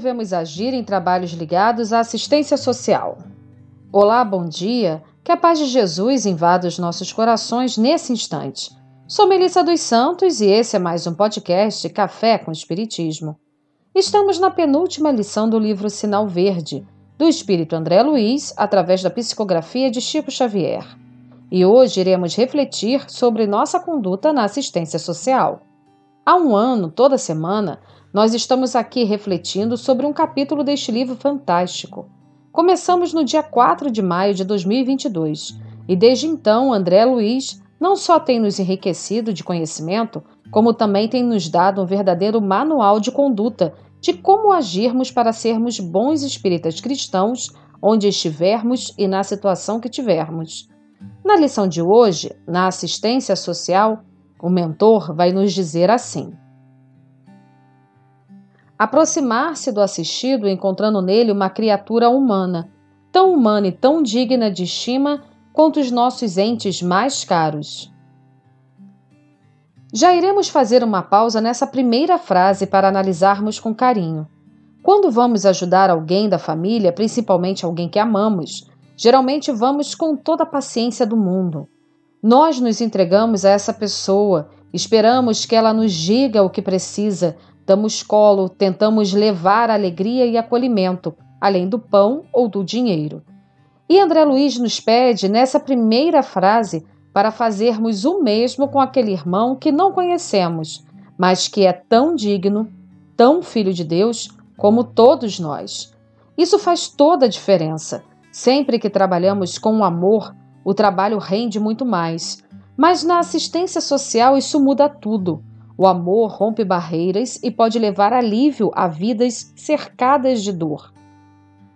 devemos agir em trabalhos ligados à assistência social? Olá, bom dia. Que a paz de Jesus invada os nossos corações nesse instante. Sou Melissa dos Santos e esse é mais um podcast Café com Espiritismo. Estamos na penúltima lição do livro Sinal Verde, do Espírito André Luiz, através da psicografia de Chico Xavier. E hoje iremos refletir sobre nossa conduta na assistência social. Há um ano, toda semana, nós estamos aqui refletindo sobre um capítulo deste livro fantástico. Começamos no dia 4 de maio de 2022 e desde então André Luiz não só tem nos enriquecido de conhecimento, como também tem nos dado um verdadeiro manual de conduta de como agirmos para sermos bons espíritas cristãos onde estivermos e na situação que tivermos. Na lição de hoje, na assistência social, o mentor vai nos dizer assim: aproximar-se do assistido encontrando nele uma criatura humana, tão humana e tão digna de estima quanto os nossos entes mais caros. Já iremos fazer uma pausa nessa primeira frase para analisarmos com carinho. Quando vamos ajudar alguém da família, principalmente alguém que amamos, geralmente vamos com toda a paciência do mundo. Nós nos entregamos a essa pessoa, esperamos que ela nos diga o que precisa, Damos colo, tentamos levar alegria e acolhimento, além do pão ou do dinheiro. E André Luiz nos pede, nessa primeira frase, para fazermos o mesmo com aquele irmão que não conhecemos, mas que é tão digno, tão filho de Deus, como todos nós. Isso faz toda a diferença. Sempre que trabalhamos com amor, o trabalho rende muito mais. Mas na assistência social isso muda tudo. O amor rompe barreiras e pode levar alívio a vidas cercadas de dor.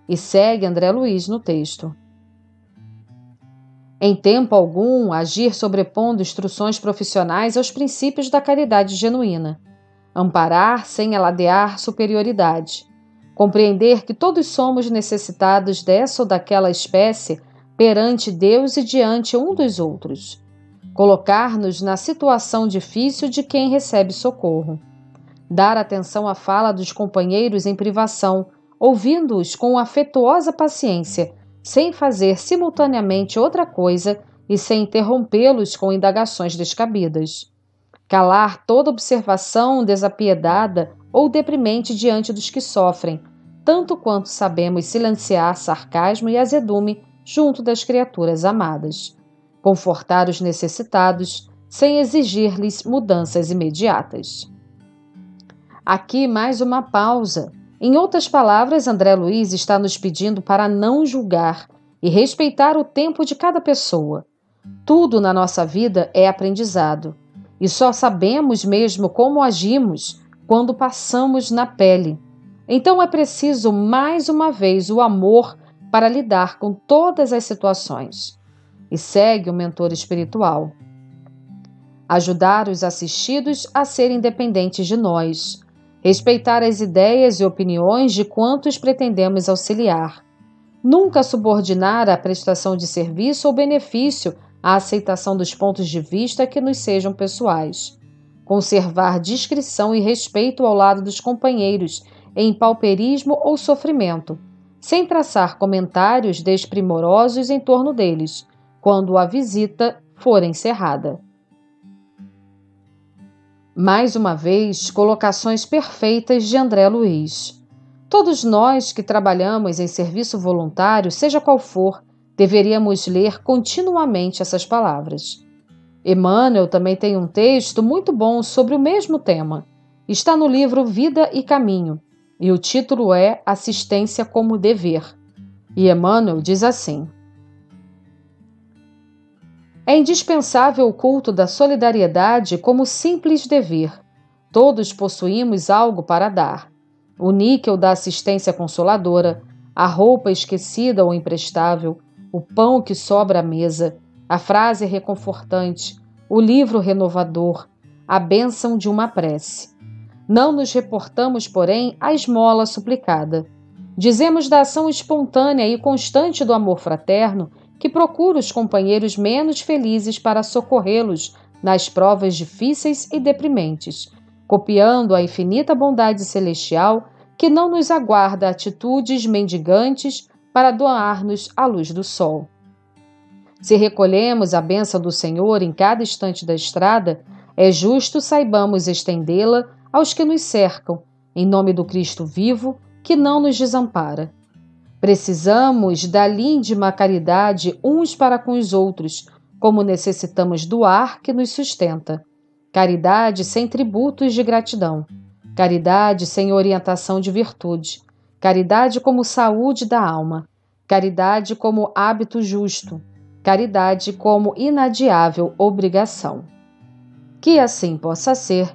E segue André Luiz no texto. Em tempo algum, agir sobrepondo instruções profissionais aos princípios da caridade genuína. Amparar sem aladear superioridade. Compreender que todos somos necessitados dessa ou daquela espécie perante Deus e diante um dos outros colocar-nos na situação difícil de quem recebe socorro, dar atenção à fala dos companheiros em privação, ouvindo-os com afetuosa paciência, sem fazer simultaneamente outra coisa e sem interrompê-los com indagações descabidas. Calar toda observação desapiedada ou deprimente diante dos que sofrem, tanto quanto sabemos silenciar sarcasmo e azedume junto das criaturas amadas confortar os necessitados, sem exigir-lhes mudanças imediatas. Aqui mais uma pausa. Em outras palavras, André Luiz está nos pedindo para não julgar e respeitar o tempo de cada pessoa. Tudo na nossa vida é aprendizado e só sabemos mesmo como agimos quando passamos na pele. Então é preciso mais uma vez o amor para lidar com todas as situações e segue o mentor espiritual. Ajudar os assistidos a serem independentes de nós, respeitar as ideias e opiniões de quantos pretendemos auxiliar, nunca subordinar a prestação de serviço ou benefício à aceitação dos pontos de vista que nos sejam pessoais, conservar discrição e respeito ao lado dos companheiros em pauperismo ou sofrimento, sem traçar comentários desprimorosos em torno deles, quando a visita for encerrada. Mais uma vez, colocações perfeitas de André Luiz. Todos nós que trabalhamos em serviço voluntário, seja qual for, deveríamos ler continuamente essas palavras. Emmanuel também tem um texto muito bom sobre o mesmo tema. Está no livro Vida e Caminho, e o título é Assistência como Dever. E Emmanuel diz assim: é indispensável o culto da solidariedade como simples dever. Todos possuímos algo para dar. O níquel da assistência consoladora, a roupa esquecida ou imprestável, o pão que sobra à mesa, a frase reconfortante, o livro renovador, a bênção de uma prece. Não nos reportamos, porém, à esmola suplicada. Dizemos da ação espontânea e constante do amor fraterno que procura os companheiros menos felizes para socorrê-los nas provas difíceis e deprimentes, copiando a infinita bondade celestial que não nos aguarda atitudes mendigantes para doar-nos a luz do sol. Se recolhemos a bênção do Senhor em cada instante da estrada, é justo saibamos estendê-la aos que nos cercam, em nome do Cristo vivo, que não nos desampara. Precisamos da líndima caridade uns para com os outros, como necessitamos do ar que nos sustenta. Caridade sem tributos de gratidão. Caridade sem orientação de virtude. Caridade como saúde da alma. Caridade como hábito justo. Caridade como inadiável obrigação. Que assim possa ser,